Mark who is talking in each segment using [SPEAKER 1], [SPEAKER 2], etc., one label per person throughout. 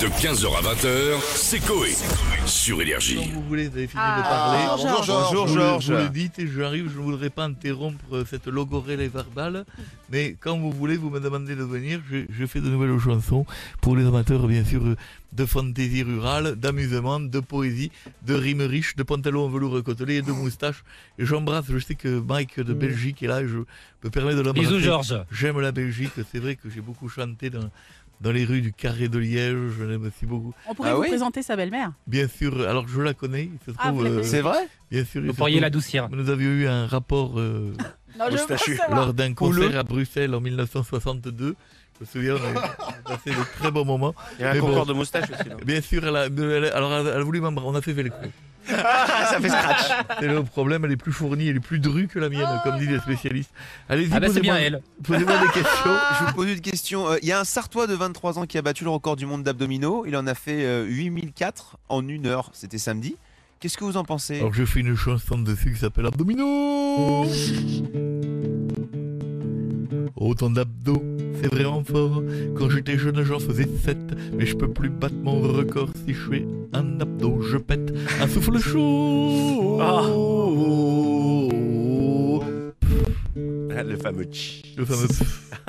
[SPEAKER 1] De 15h à 20h, c'est Coé. Sur
[SPEAKER 2] Quand
[SPEAKER 1] Énergie.
[SPEAKER 2] vous voulez, vous avez fini
[SPEAKER 3] Ah,
[SPEAKER 2] de parler.
[SPEAKER 3] bonjour, Georges.
[SPEAKER 4] Bonjour,
[SPEAKER 2] Vous le-
[SPEAKER 4] Georges.
[SPEAKER 2] Vous le dites et j'arrive, je ne voudrais pas interrompre cette logorelle verbale, mais quand vous voulez, vous me demandez de venir, je, je fais de nouvelles chansons pour les amateurs, bien sûr, de fantaisie rurale, d'amusement, de poésie, de rimes riches, de pantalons en velours côtelé et de moustaches. Et j'embrasse, je sais que Mike de Belgique est là, et je me permets de l'embrasser.
[SPEAKER 5] Bisous Georges.
[SPEAKER 2] J'aime la Belgique, c'est vrai que j'ai beaucoup chanté dans, dans les rues du Carré de Liège, je l'aime aussi beaucoup.
[SPEAKER 3] On pourrait
[SPEAKER 4] Ah
[SPEAKER 3] vous
[SPEAKER 4] oui
[SPEAKER 3] présenter sa belle-mère.
[SPEAKER 2] Bien sûr, alors je la connais, il se
[SPEAKER 3] Ah,
[SPEAKER 2] trouve,
[SPEAKER 3] vous la
[SPEAKER 2] euh,
[SPEAKER 4] C'est vrai
[SPEAKER 2] bien sûr, il
[SPEAKER 5] Vous
[SPEAKER 2] se
[SPEAKER 5] pourriez
[SPEAKER 2] trouve-
[SPEAKER 5] l'adoucir.
[SPEAKER 2] nous avions eu un rapport euh,
[SPEAKER 3] Non, je veux pas
[SPEAKER 4] Moustachu.
[SPEAKER 3] savoir.
[SPEAKER 2] lors d'un concert à Bruxelles en 1962. Je me souviens, on a passé de très bons moments.
[SPEAKER 4] Il y a un
[SPEAKER 2] Mais
[SPEAKER 4] concours
[SPEAKER 2] bon.
[SPEAKER 4] de moustache aussi. non
[SPEAKER 2] Bien sûr, elle a, elle a- alors elle a, elle a voulu m'embrasser. On a fait velcro.
[SPEAKER 4] Ah, ça fait scratch.
[SPEAKER 2] C'est le problème, elle est plus fournie, elle est plus drue que la mienne, comme disent les spécialistes. Allez-y,
[SPEAKER 5] Ah bah
[SPEAKER 2] posez-moi
[SPEAKER 5] elle.
[SPEAKER 2] posez-moi des questions.
[SPEAKER 4] Je vous pose une question. Euh, Il y a un Sartois de 23 ans qui a battu le record du monde d'abdominaux. Il en a fait euh, 8004 en une heure. C'était samedi. Qu'est-ce que vous en pensez?
[SPEAKER 2] Alors je fais une chanson dessus qui s'appelle Abdominaux. Autant d'abdos, c'est vraiment fort. Quand j'étais jeune, j'en faisais 7. Mais je peux plus battre mon record. Si je fais un abdo, je pète un souffle chaud.
[SPEAKER 4] Ah. Le fameux tch.
[SPEAKER 2] Le fameux.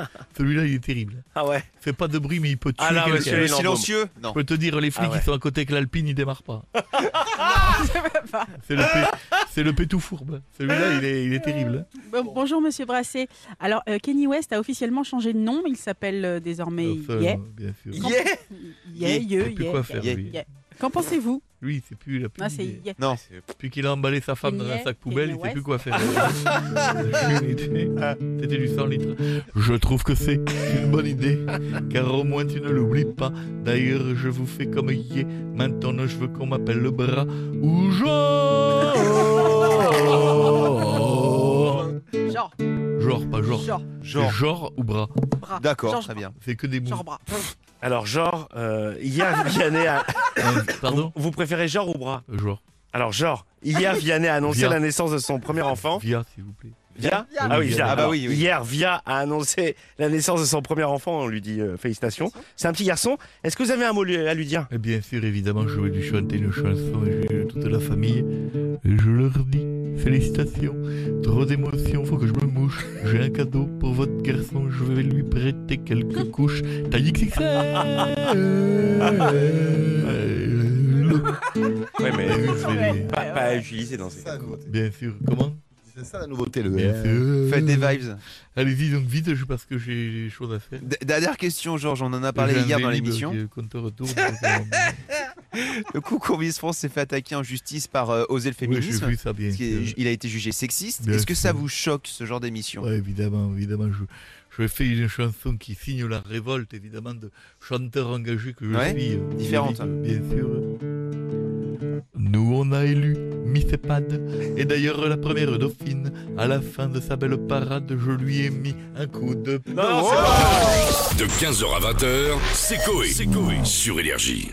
[SPEAKER 2] Celui-là, il est terrible.
[SPEAKER 4] Ah ouais.
[SPEAKER 2] Fait pas de bruit, mais il peut tuer
[SPEAKER 4] Ah là,
[SPEAKER 2] quelqu'un.
[SPEAKER 4] monsieur, le silencieux Non.
[SPEAKER 2] Je peux te dire, les flics
[SPEAKER 4] Ah ouais.
[SPEAKER 2] qui sont à côté avec l'Alpine, ils démarrent pas. C'est le, pé- c'est le pétou fourbe. Celui-là, il est, il est terrible.
[SPEAKER 3] Bon- bonjour Monsieur Brassé. Alors euh, Kenny West a officiellement changé de nom. Il s'appelle euh, désormais
[SPEAKER 2] Alors ça,
[SPEAKER 3] Yeah.
[SPEAKER 2] Bien sûr.
[SPEAKER 4] Yeah
[SPEAKER 3] Yeah,
[SPEAKER 2] Il plus quoi faire, lui.
[SPEAKER 3] Qu'en pensez-vous?
[SPEAKER 2] Lui, c'est plus la
[SPEAKER 3] Ah, c'est.
[SPEAKER 4] Non.
[SPEAKER 2] Depuis qu'il a emballé sa femme dans un sac poubelle, il
[SPEAKER 3] Kanye
[SPEAKER 2] sait plus quoi faire. C'était du 100 litres. Je trouve que c'est une bonne idée, car au moins tu ne l'oublies pas. D'ailleurs, je vous fais comme hier. Maintenant, je veux qu'on m'appelle le bras ou genre.
[SPEAKER 3] Genre,
[SPEAKER 2] ou bras.
[SPEAKER 3] bras.
[SPEAKER 4] D'accord, très bien.
[SPEAKER 2] C'est que des mots.
[SPEAKER 3] Genre bras.
[SPEAKER 6] Alors, genre, euh, hier, Vianney a...
[SPEAKER 2] Hein, Pardon
[SPEAKER 6] Vous préférez genre ou bras
[SPEAKER 2] Genre.
[SPEAKER 6] Alors, genre, hier, Vianney a annoncé
[SPEAKER 2] Via.
[SPEAKER 6] la naissance de son premier enfant.
[SPEAKER 2] Via, s'il vous plaît.
[SPEAKER 6] Via
[SPEAKER 3] Via.
[SPEAKER 6] Ah oui,
[SPEAKER 2] Via.
[SPEAKER 6] Via.
[SPEAKER 4] Ah bah
[SPEAKER 6] Alors,
[SPEAKER 4] oui, oui.
[SPEAKER 6] Hier, Via a annoncé la naissance de son premier enfant. On lui dit euh, félicitations. C'est un petit garçon. Est-ce que vous avez un mot lui- à lui dire?
[SPEAKER 2] Et bien sûr, évidemment, je vais lui chanter une chanson et j'ai toute la famille. Et je leur dis félicitations, trop d'émotions, faut que je me mouche. J'ai un cadeau pour votre garçon, je vais lui prêter quelques couches. Taille XXL.
[SPEAKER 6] Ouais, mais
[SPEAKER 2] C'est-
[SPEAKER 6] pas, pas à utiliser dans ces cas.
[SPEAKER 2] Bien sûr, comment?
[SPEAKER 7] C'est ça la nouveauté, le
[SPEAKER 2] Bien sûr.
[SPEAKER 4] Faites des vibes.
[SPEAKER 2] Allez-y donc vite, je- parce que j'ai des choses à faire.
[SPEAKER 4] D- Dernière question, Georges. On en a parlé
[SPEAKER 2] J'ai
[SPEAKER 4] hier dans l'émission.
[SPEAKER 2] retour. euh,
[SPEAKER 4] Le concours Miss France s'est fait attaquer en justice par euh, Oser le féminisme.
[SPEAKER 2] vu ça bien
[SPEAKER 4] parce il a été jugé sexiste.
[SPEAKER 2] Bien
[SPEAKER 4] Est-ce que ça vous choque ce genre d'émission?
[SPEAKER 2] Ouais, évidemment, évidemment. Je, je fais une chanson qui signe la révolte, évidemment, de chanteur engagé que je
[SPEAKER 4] Ouais,
[SPEAKER 2] suis. euh,
[SPEAKER 4] différente.
[SPEAKER 2] Bien sûr. Nous, on a élu Et d'ailleurs, la première dauphine, à la fin de sa belle parade, je lui ai mis un coup de...
[SPEAKER 6] Non, c'est pas-
[SPEAKER 1] De 15h à 20h, c'est Coé. Sur Énergie.